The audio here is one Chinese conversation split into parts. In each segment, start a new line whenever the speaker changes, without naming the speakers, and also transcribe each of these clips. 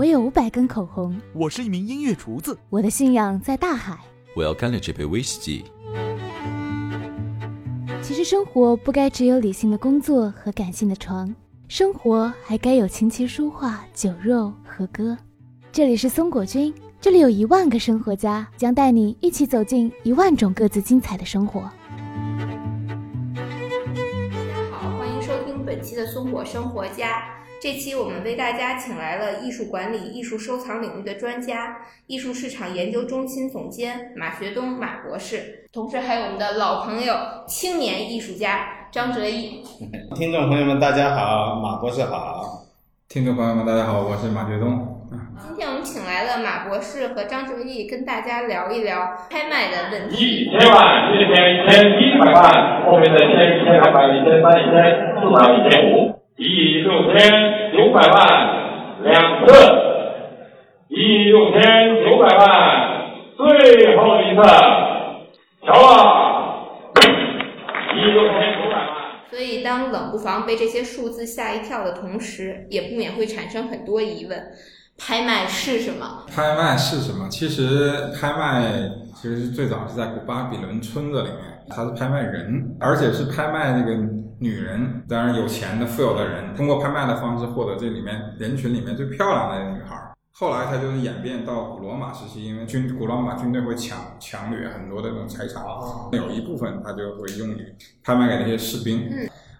我有五百根口红，
我是一名音乐厨子，
我的信仰在大海。
我要干了这杯威士忌。
其实生活不该只有理性的工作和感性的床，生活还该有琴棋书画、酒肉和歌。这里是松果君，这里有一万个生活家，将带你一起走进一万种各自精彩的生活。
大家好，欢迎收听本期的松果生活家。这期我们为大家请来了艺术管理、艺术收藏领域的专家，艺术市场研究中心总监马学东马博士，同时还有我们的老朋友、青年艺术家张哲毅。
听众朋友们，大家好，马博士好。
听众朋友们，大家好，我是马学东。
今天我们请来了马博士和张哲毅，跟大家聊一聊拍卖的问题。
一千万、一千、一千、一百万，后面的一千、一千两百、一千三、一千四百一千五，一亿六千九百万两次，一亿六千九百万最后一次，瞧了，一亿六千九百万。
所以，当冷不防被这些数字吓一跳的同时，也不免会产生很多疑问：拍卖是什么？
拍卖是什么？其实拍卖其实最早是在古巴比伦村子里面，它是拍卖人，而且是拍卖那个女人。当然，有钱的、富有的人通过拍卖的方式获得这里面人群里面最漂亮的女孩。后来它就是演变到古罗马时期，因为军古罗马军队会抢抢掠很多的这种财产，有一部分它就会用于拍卖给那些士兵。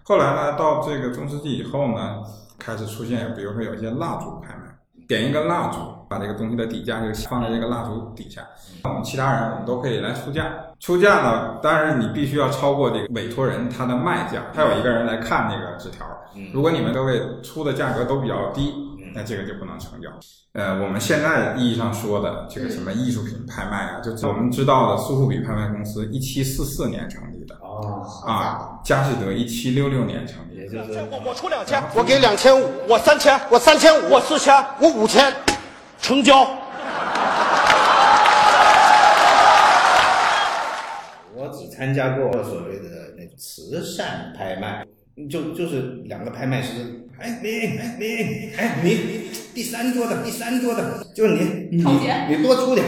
后来呢，到这个中世纪以后呢，开始出现，比如说有一些蜡烛拍卖，点一根蜡烛，把这个东西的底价就放在这个蜡烛底下，我们其他人我们都可以来出价。出价呢，当然你必须要超过这个委托人他的卖价，他有一个人来看那个纸条。如果你们各位出的价格都比较低，那这个就不能成交。呃，我们现在意义上说的这个什么艺术品拍卖啊，就我们知道的苏富比拍卖公司，一七四四年成立的。
哦，
啊，佳士得一七六六年成立，
也就是
我我出两千，我给两千五，我三千，我三千五，我四千，我五千，成交。
我只参加过所谓的那慈善拍卖，就就是两个拍卖师，哎你哎你哎你你第三桌的第三桌的，就是你你你多出点，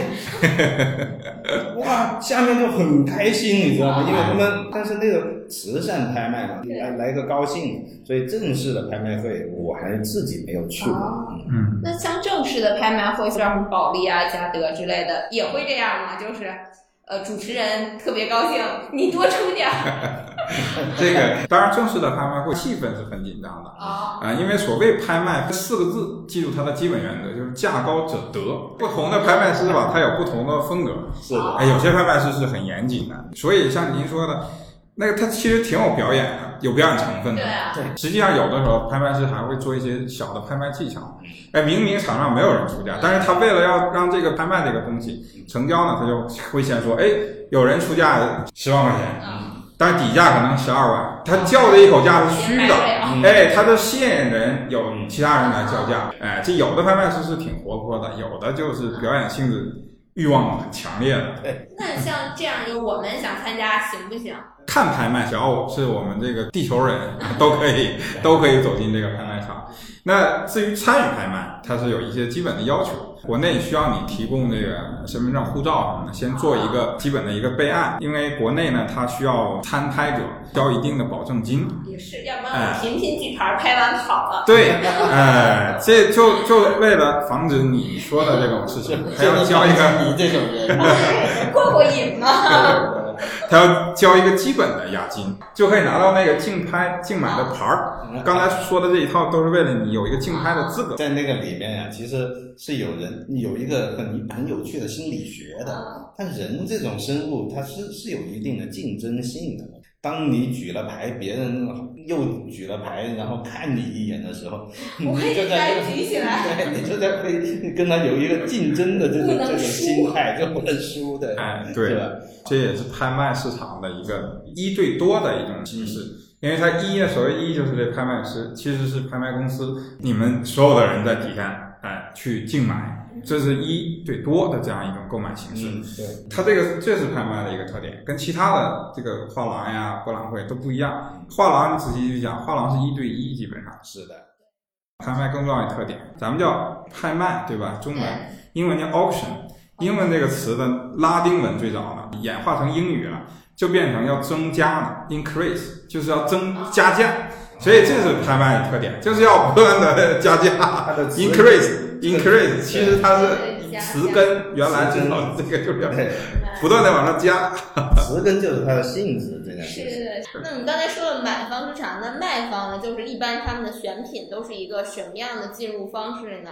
哇，下面就很开心，你知道吗？因为他们但是那个慈善拍卖嘛，来来个高兴，所以正式的拍卖会我还自己没有去过。
嗯，
那像正式的拍卖会，像什么保利啊、嘉德之类的，也会这样吗？就是，呃，主持人特别高兴，你多出点儿。
这个当然正式的拍卖会气氛是很紧张的
啊
啊，因为所谓拍卖四个字，记住它的基本原则就是价高者得。不同的拍卖师吧，他有不同的风格。
是的，
哎，有些拍卖师是很严谨的，所以像您说的，那个他其实挺有表演的，有表演成分的。
对啊，
实际上有的时候拍卖师还会做一些小的拍卖技巧。哎，明明场上没有人出价，但是他为了要让这个拍卖这个东西成交呢，他就会先说，哎，有人出价十万块钱。
嗯
但是底价可能十二万，他叫的一口价是虚的，
嗯
哎，他就吸引人有其他人来叫价，哎，这有的拍卖师是挺活泼的，有的就是表演性质欲望很强烈的。
对那像这样，我们想参加行不行？
看拍卖，只要是我们这个地球人都可以 都可以走进这个拍卖场。那至于参与拍卖，它是有一些基本的要求。国内需要你提供这个身份证、护照什么的，先做一个基本的一个备案，因为国内呢，它需要参拍者交一定的保证金。
也是，要不然我频频举牌拍完跑了。
对，哎，这就就为了防止你说的这种事情，还要交一个
你这种人，
过过瘾嘛。
他要交一个基本的押金，就可以拿到那个竞拍竞买的牌儿。刚才说的这一套都是为了你有一个竞拍的资格。
在那个里面呀、其实是有人有一个很很有趣的心理学的。但人这种生物，它是是有一定的竞争性的。当你举了牌，别人又举了牌，然后看你一眼的时候，你就在
该举起来
对，你就在会跟他有一个竞争的这种这种心态，就不能输的。
哎，对这也是拍卖市场的一个一对多的一种形式。因为它一呢，所谓一就是这拍卖师，其实是拍卖公司，你们所有的人在底下，哎，去竞买，这是一对多的这样一种购买形式。
嗯，对。
它这个这是拍卖的一个特点，跟其他的这个画廊呀、博览会都不一样。画廊你仔细去讲，画廊是一对一，基本上
是的。
拍卖更重要的特点，咱们叫拍卖，对吧？中文、英文叫 auction，英文这个词的拉丁文最早呢演化成英语了，就变成要增加了，increase，就是要增加价。所以这是拍卖的特点，就是要不断的加价，increase，increase，其实它是词根，原来知道这个就是要不断的往上加。
词根就是它的性质，这样
是是。那你刚才说了买方市场，那卖方呢？就是一般他们的选品都是一个什么样的进入方式呢？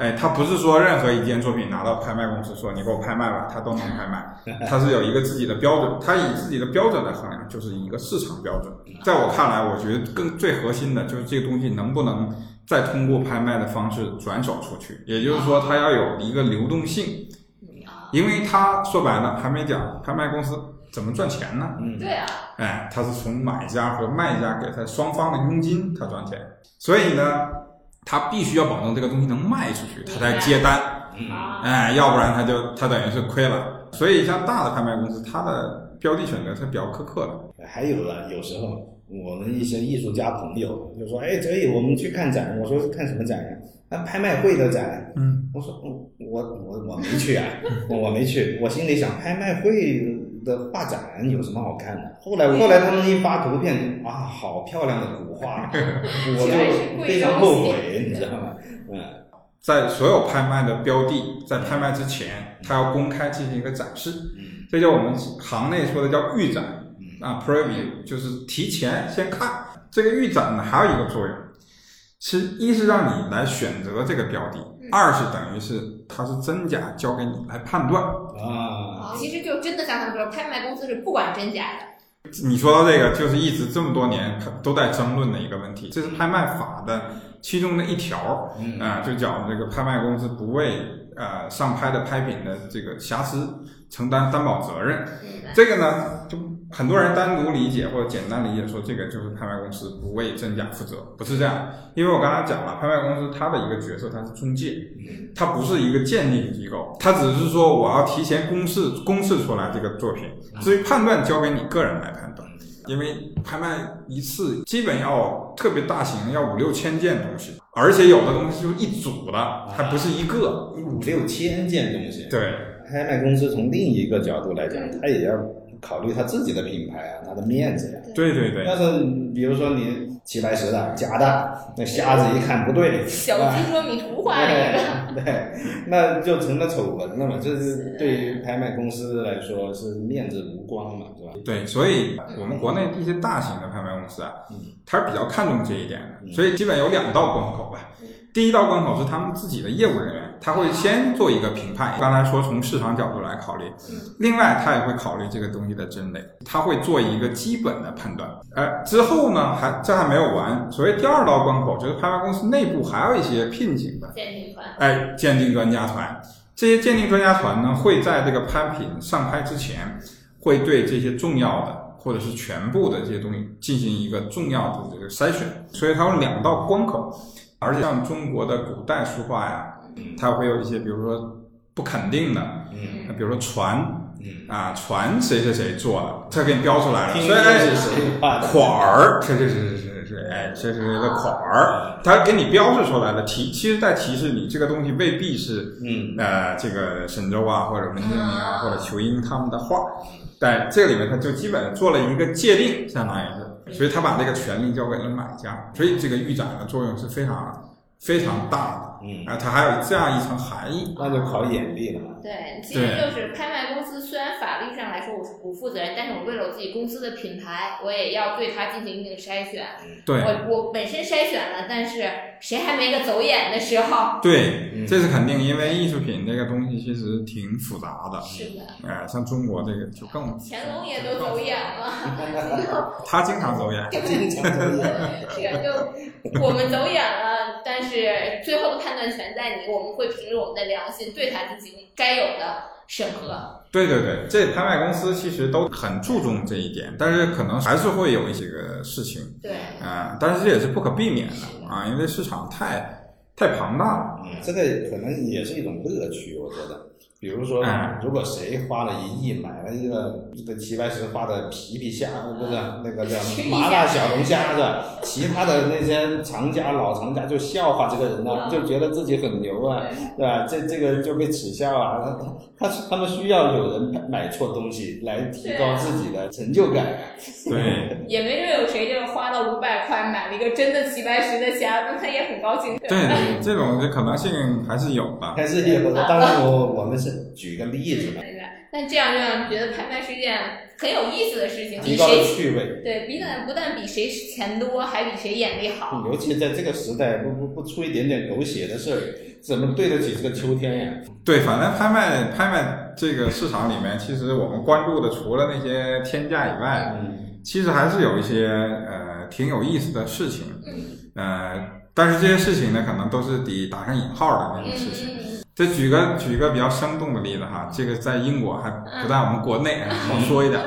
哎，他不是说任何一件作品拿到拍卖公司说你给我拍卖吧，他都能拍卖，他是有一个自己的标准，他以自己的标准来衡量，就是一个市场标准。在我看来，我觉得更最核心的就是这个东西能不能再通过拍卖的方式转手出去，也就是说，它要有一个流动性，因为他说白了还没讲拍卖公司怎么赚钱呢？
嗯，
对啊，
哎，他是从买家和卖家给他双方的佣金，他赚钱，所以呢。他必须要保证这个东西能卖出去，他才接单。哎，要不然他就他等于是亏了。所以像大的拍卖公司，它的标的选择是比较苛刻的。
还有啊，有时候我们一些艺术家朋友就说：“哎，可以，我们去看展。”我说：“看什么展呀？”那拍卖会的展。
嗯，
我说：“我我我没去啊，我没去。”我心里想，拍卖会的画展有什么好看的？后来后来他们一发图片啊，好漂亮的古画，我就非常后悔，你知道吗？嗯，
在所有拍卖的标的在拍卖之前，他要公开进行一个展示，这叫我们行内说的叫预展啊，preview，就是提前先看。这个预展呢，还有一个作用，是一是让你来选择这个标的，二是等于是它是真假交给你来判断
啊。
其实就真的像他们说，拍卖公司是不管真假的。
你说到这个，就是一直这么多年都在争论的一个问题，这是拍卖法的其中的一条，啊，就讲这个拍卖公司不为呃上拍的拍品的这个瑕疵承担担保责任。这个呢，就很多人单独理解或者简单理解说，这个就是拍卖公司不为真假负责，不是这样。因为我刚才讲了，拍卖公司它的一个角色，它是中介，它不是一个鉴定机构，它只是说我要提前公示公示出来这个作品，至于判断交给你个人来判断。因为拍卖一次基本要特别大型，要五六千件东西，而且有的东西就一组的，还不是一个
五六千件东西。
对，
拍卖公司从另一个角度来讲，它也要考虑他自己的品牌啊，他的面子呀。
对对对。
要是比如说你齐白石的假的，那瞎子一看不对，
小鸡捉米图画
那个，对，那就成了丑闻了嘛。这是对于拍卖公司来说是面子无光嘛，是吧？
对，所以我们国内一些大型的拍卖公司啊，它是比较看重这一点的，所以基本有两道关口吧。第一道关口是他们自己的业务人员，他会先做一个评判。刚才说从市场角度来考虑，另外他也会考虑这个东西的真伪，他会做一个基本的判断。呃，之后呢，还这还没有完。所谓第二道关口，就是拍卖公司内部还有一些聘请的
鉴定团，
哎，鉴定专家团。这些鉴定专家团呢，会在这个拍品上拍之前，会对这些重要的或者是全部的这些东西进行一个重要的这个筛选。所以它有两道关口。而且像中国的古代书画呀，它会有一些，比如说不肯定的，嗯，比如说船，嗯啊，船谁谁谁做的，他给你标出来了，所以哎，款儿，谁谁谁谁谁谁哎，谁谁谁的款儿，他给你标示出来了，提，其实在提示你这个东西未必是，嗯呃，这个沈周啊，或者文征明啊，或者裘英他们的画，在这里面，他就基本做了一个界定，相当于是。所以他把这个权利交给了买家，所以这个预展的作用是非常非常大的。嗯，啊，它还有这样一层含义，
那就考眼力了嘛。
对，其实就是拍卖公司，虽然法律上来说我是不负责任，但是我为了我自己公司的品牌，我也要对它进行一定筛选。
对，
我我本身筛选了，但是谁还没个走眼的时候？
对，这是肯定，因为艺术品这个东西其实挺复杂的。
是的。
哎，像中国这个就更。
乾隆也都走眼了。
他经常走眼。
经常走眼。
是就我们走眼了，但是最后的判断权在你，我们会凭着我们的良心对他进行该有的审核。
对对对，这拍卖公司其实都很注重这一点，但是可能还是会有一些个事情。
对。
啊，但是这也是不可避免的啊，因为市场太太庞大了。
嗯，这个可能也是一种乐趣，我觉得。比如说
嗯，
如果谁花了一亿买了一个一个齐白石画的皮皮虾，不是那个叫麻辣小龙虾是吧？其他的那些藏家老藏家就笑话这个人呢、就觉得自己很牛啊，对吧？这这个就被耻笑啊。他他们需要有人买错东西来提高自己的成就感。
对
也没准有谁就花了五百块买了一个真的齐白石的虾，那他也很高兴。
对对，这种的可能性还是有的。
还是有的，当然我我们是举一个例子吧，
那这样让你觉得拍卖是一件很有意思的事情，比
提高了
谁
趣味。
对，比但不但比谁钱多，还比谁眼力好。
尤其在这个时代，不不不出一点点狗血的事儿，怎么对得起这个秋天呀？
对，反正拍卖拍卖这个市场里面，其实我们关注的除了那些天价以外，
嗯，
其实还是有一些呃挺有意思的事情。
嗯
呃，但是这些事情呢，可能都是得打上引号的那种事情。
嗯
这举个举个比较生动的例子哈，这个在英国还不在我们国内，好说一点。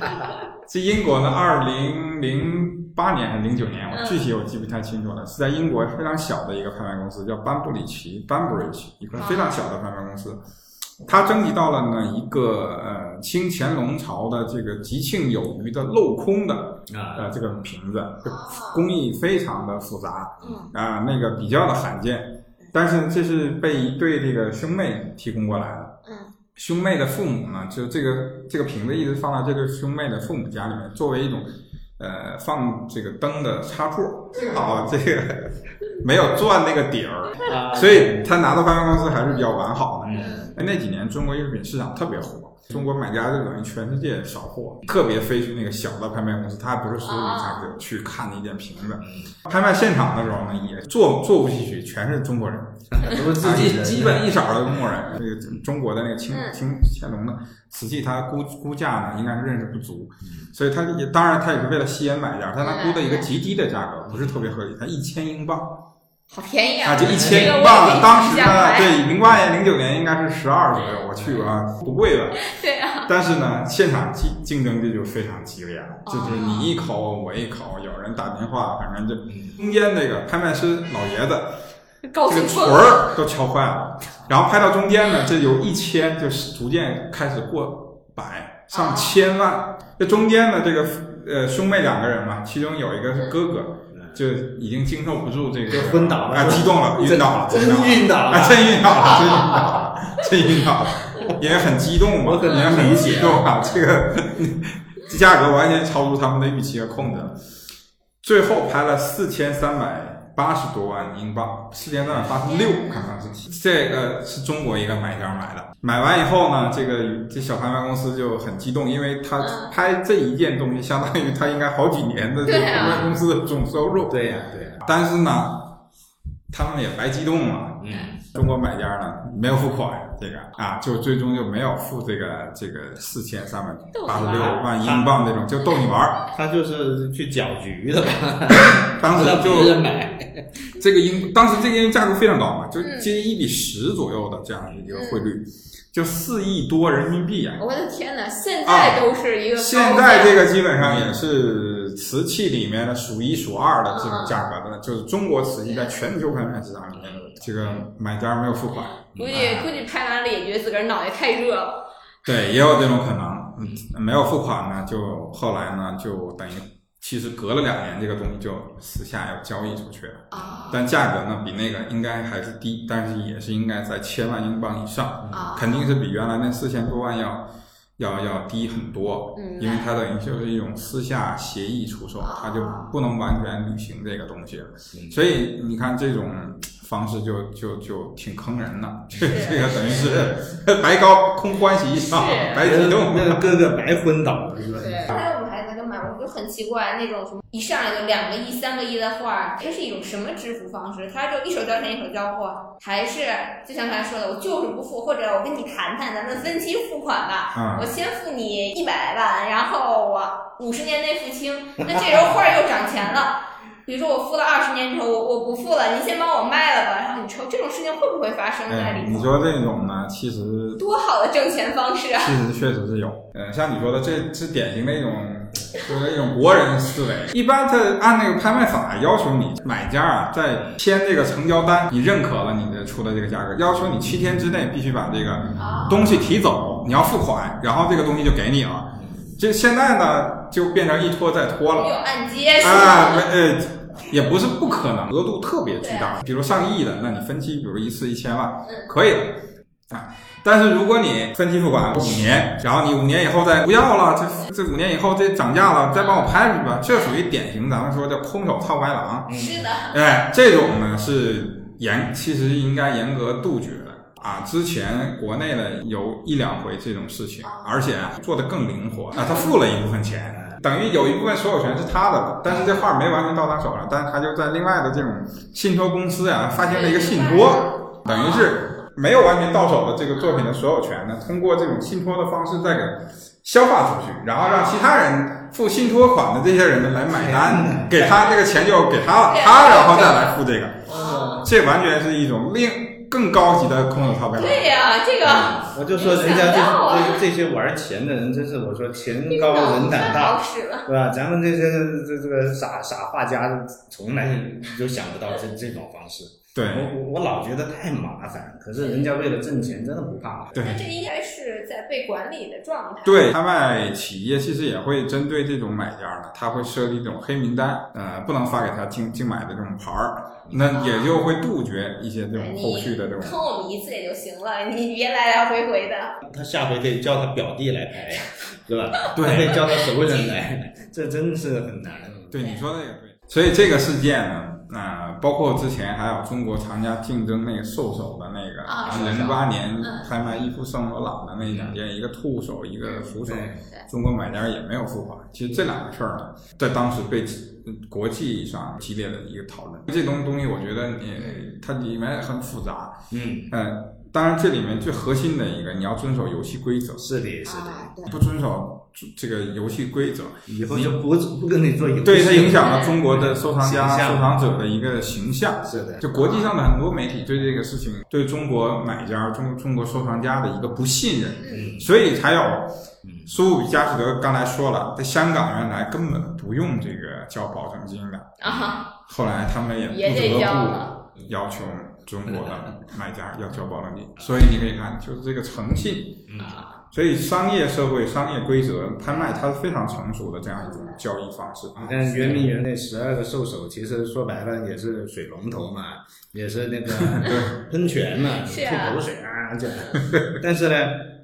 这英国呢，二零零八年还是零九年，我具体我记不太清楚了，是在英国非常小的一个拍卖公司，叫班布里奇 （Banbridge），一个非常小的拍卖公司。它征集到了呢一个呃清乾隆朝的这个吉庆有余的镂空的
啊，
呃这个瓶子，工艺非常的复杂，
嗯。
啊、那个比较的罕见，但是这是被一对这个兄妹提供过来的。
嗯
兄妹的父母呢，就这个这个瓶子一直放在这个兄妹的父母家里面，作为一种呃放这个灯的插座。幸好这个没有钻那个底儿，
啊。
所以他拿到拍卖公司还是比较完好的。那几年中国艺术品市场特别火，中国买家就等于全世界扫货，特别飞去那个小的拍卖公司，他还不是实体拍者去看那件瓶子。拍卖现场的时候呢，也座座无虚席，全是中国人，
都是自己
基本一色儿的中国人。那个中国的那个清
嗯。
清乾隆的瓷器，他估估价呢应该是认识不足，所以他也当然他也是为了吸引买家，但他估的一个极低的价格，不是特别合理，才一千英镑。
好便宜啊！
啊，就一
这
千英镑当时呢，对，零八年、零九年应该是十二左右，我去过啊，不贵吧。
对啊，
但是呢，现场竞竞争这就非常激烈了，
哦
就是你一口我一口，有人打电话，反正就中间那个拍卖师老爷子这个锤。儿都敲坏了，然后拍到中间呢，这有一千就是逐渐开始过百上千万。这中间呢，这个呃兄妹两个人嘛，其中有一个是哥哥，就已经经受不住这个
就昏倒了
啊，激动了，晕倒了，
真
晕倒了。真晕倒了，真晕倒了，真晕倒了，也很激动嘛，也很激动啊，这个这价格完全超出他们的预期和控制。了。最后拍了四千三百八十多万英镑，四千三百八十六，看看是这个是中国一个买家买的。买完以后呢，这个这小拍卖公司就很激动，因为他
嗯
拍这一件东西，相当于他应该好几年的这个拍卖公司的总收入。
对呀对呀，
但是呢，他们也白激动了。
嗯，
中国买家呢没有付款，这个啊，就最终就没有付这个这个四千三百八十六万英镑这种，就逗你玩儿。
他就是去搅局的吧，
当时就
买，
这个英，当时这个因为价格非常高嘛，就
嗯
接近一比十左右的这样一个汇率，就四亿多人民币啊。
我的天哪，现在都是一个
现在这个基本上也是瓷器里面的数一数二的这种价格的，就是中国瓷器在全球拍卖市场里面的这个买家没有付款，
估计估计拍完了也觉得自个儿脑袋太热了。
对，也有这种可能。嗯，没有付款呢，就后来呢，就等于其实隔了两年，这个东西就私下要交易出去了。
啊
但价格呢，比那个应该还是低，但是也是应该在千万英镑以上，
啊！
肯定是比原来那四千多万要要要低很多。
嗯，
因为它等于就是一种私下协议出售，它就不能完全履行这个东西。所以你看这种方式就就就挺坑人的，这这个等于是 白高空欢喜一场，
是
白激动。
那个哥哥白昏倒了，是吧？
对，刚才我们还在跟买，我就很奇怪，那种什么一上来就两个亿、三个亿的画，它是一种什么支付方式？它就一手交钱一手交货，还是就像刚才说的，我就是不付，或者我跟你谈谈，咱们分期付款吧，
嗯
我先付你一百万，然后我五十年内付清，那这时候画又涨钱了。比如说我付了二十年之后，我我不付了，您先帮我卖了吧，然后你抽这种事情会不会发生在
哎，
里头？
你说这种呢，其实
多好的挣钱方式啊！
其实确实是有。嗯，像你说的，这是典型的一种就是一种国人思维。一般他按那个拍卖法要求你买家啊，在签这个成交单，你认可了你的出的这个价格，要求你七天之内必须把这个东西提走，你要付款，然后这个东西就给你了。这现在呢，就变成一拖再拖了。
有按揭是
啊，没呃，也不是不可能，额度特别巨大，比如上亿的，那你分期，比如一次一千万，可以了啊。但是如果你分期付款五年，然后你五年以后再不要了，这这五年以后这涨价了，再帮我拍出去吧，这属于典型咱们说叫空手套白狼。
是的，
哎，这种呢是严，其实应该严格杜绝的啊。之前国内的有一两回这种事情，而且啊做的更灵活啊，他付了一部分钱，等于有一部分所有权是他的，但是这画没完全到他手上，但是他就在另外的这种信托公司呀、发行了一个信托，等于是没有完全到手的这个作品的所有权呢，通过这种信托的方式再给消化出去，然后让其他人付信托款的这些人呢来买单，给他这个钱就给他了，他然后再来付这个，这完全是一种另更高级的空手套白狼。
对呀、这个
我就说人家这这这些玩钱的人，真是我说钱高人胆大，
使了。
对吧？咱们这些这这个傻傻画家，从来就想不到这这种方式。
对
我我我老觉得太麻烦，可是人家为了挣钱，真的不怕。
对
那这应该是在被管理的状态。
对，拍卖企业其实也会针对这种买家呢，他会设立这种黑名单，呃，不能发给他竞竞买的这种牌儿，那也就会杜绝一些这种后续的这种。
坑我们一次也就行了，你别来来回回的。
他下回可以叫他表弟来拍，对吧？
对
可以叫他熟人来，这真是很难。
对，你说的也对。所以这个事件呢，啊、包括之前还有中国藏家竞争那个兽首的那个零八年
嗯
拍卖伊夫圣罗朗的那两件，一个兔首，一个鼠首
对，
中国买家也没有付款。其实这两个事儿呢，在当时被嗯国际上激烈的一个讨论。这东东西，我觉得你它里面很复杂，
嗯，
嗯，当然这里面最核心的一个，你要遵守游戏规则，
是的，是的，
不遵守这个游戏规则，
以后就不不跟你做游戏。
对它影响了中国的收藏家、收藏者的一个形象。
是的，
就国际上的很多媒体对这个事情，对中国买家、中中国收藏家的一个不信任，
嗯。
所以才有苏富比佳士得刚才说了，在香港原来根本不用这个交保证金的，
啊，
后来他们也不
得
不要求中国的买家要交保证金，所以你可以看，就是这个诚信。所以商业社会、商业规则、拍卖，它是非常成熟的这样一种交易方式。
你看圆明园那十二个兽首，其实说白了也是水龙头嘛，也是那个喷泉嘛，吐口水啊这样。但是呢，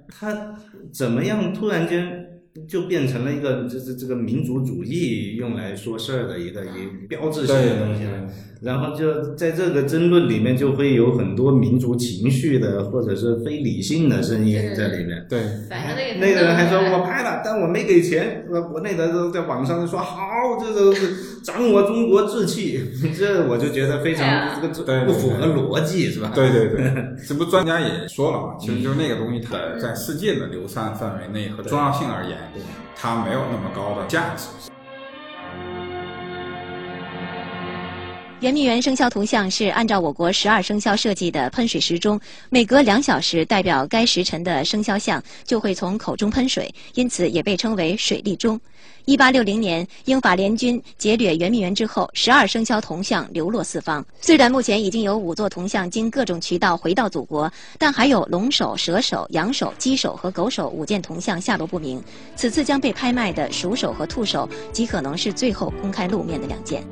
它怎么样突然间就变成了一个这这这个民族主义用来说事儿的一个一标志性的东西了？然后就在这个争论里面，就会有很多民族情绪的或者是非理性的声音在里面。
对，
反正那个
人还说我拍了，但我没给钱。我国内的都在网上说好，这都是长我中国志气，这我就觉得非常这个不符合逻辑，是吧？
对对对，这不专家也说了嘛，其实就是那个东西，它在世界的流散范围内和重要性而言，它没有那么高的价值。
圆明园生肖铜像是按照我国十二生肖设计的喷水时钟，每隔两小时代表该时辰的生肖像就会从口中喷水，因此也被称为水力钟。一八六零年，英法联军劫掠圆明园之后，十二生肖铜像流落四方。虽然目前已经有五座铜像经各种渠道回到祖国，但还有龙首、蛇首、羊首、鸡首和狗首五件铜像下落不明。此次将被拍卖的鼠首和兔首，极可能是最后公开露面的两件。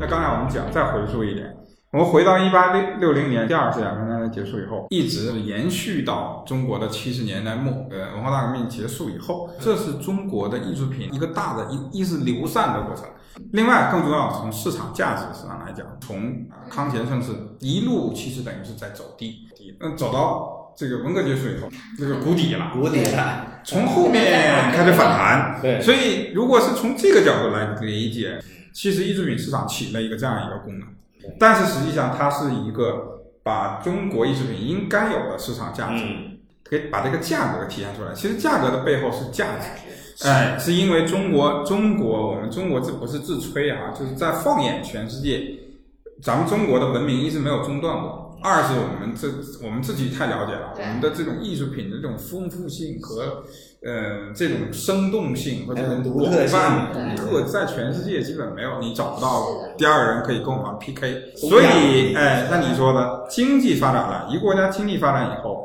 那刚才我们讲，再回溯一点，我们回到一八六六零年第二次鸦片战争结束以后，一直延续到中国的七十年代末，呃，文化大革命结束以后，这是中国的艺术品一个大的一一是流散的过程。另外，更重要，从市场价值上来讲，从康乾盛世一路其实等于是在走低，低，那走到这个文革结束以后，这个谷底了。
谷底了，
从后面开始反弹，
对
所以如果是从这个角度来理解，其实艺术品市场起了一个这样一个功能，但是实际上它是一个把中国艺术品应该有的市场价值，
嗯。
给把这个价格体现出来。其实价格的背后是价值，哎，是因为中国中国我们中国这不是自吹啊，就是在放眼全世界，咱们中国的文明一直没有中断过。二是我们这我们自己太了解了，我们的这种艺术品的这种丰富性和呃这种生动性或者
还有独
广
特性
泛特，在全世界基本没有，你找不到第二个人可以跟我们 PK。所以，哎，那你说的经济发展了，一个国家经济发展以后，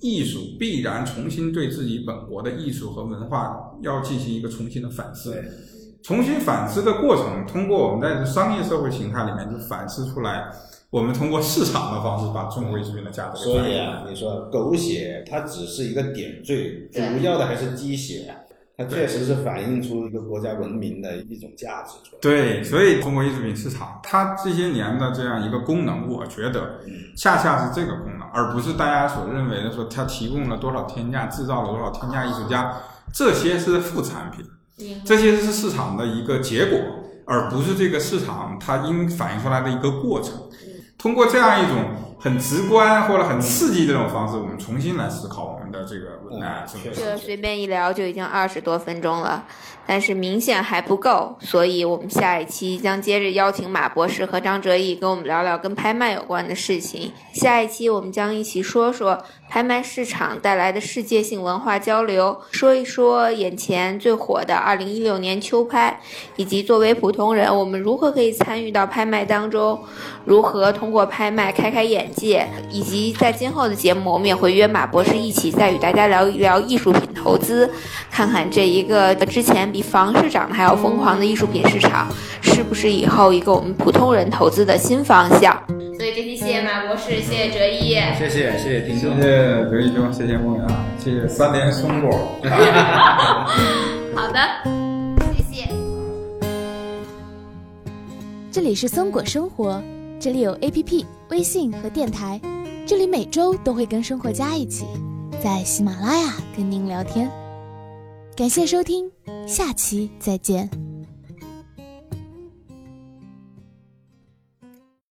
艺术必然重新对自己本国的艺术和文化要进行一个重新的反思。重新反思的过程，通过我们在商业社会形态里面就反思出来，我们通过市场的方式把中国艺术品的价值
所。以啊，你说狗血它只是一个点缀，主要的还是鸡血，它确实是反映出一个国家文明的一种价值出来。
对，所以中国艺术品市场它这些年的这样一个功能，我觉得恰恰是这个功能，而不是大家所认为的说它提供了多少天价，制造了多少天价艺术家，这些是副产品。这些是市场的一个结果，而不是这个市场它应反映出来的一个过程。通过这样一种很直观或者很刺激这种方式，我们重新来思考们的这个
嗯
哎，这个
确实
这随便一聊就已经二十多分钟了，但是明显还不够，所以我们下一期将接着邀请马博士和张哲毅跟我们聊聊跟拍卖有关的事情。下一期我们将一起说说拍卖市场带来的世界性文化交流，说一说眼前最火的二零一六年秋拍，以及作为普通人我们如何可以参与到拍卖当中，如何通过拍卖开开眼界，以及在今后的节目我们也会约马博士一起再与大家聊一聊艺术品投资，看看这一个之前比房市涨得还要疯狂的艺术品市场，是不是以后一个我们普通人投资的新方向。所以这期谢谢马博士，谢谢哲一。
谢谢谢谢听
谢
众。
谢刘一兄，谢谢梦阳，谢谢三连松果。
好的，谢谢。
这里是松果生活，这里有 APP、微信和电台，这里每周都会跟生活家一起在喜马拉雅跟您聊天。感谢收听，下期再见。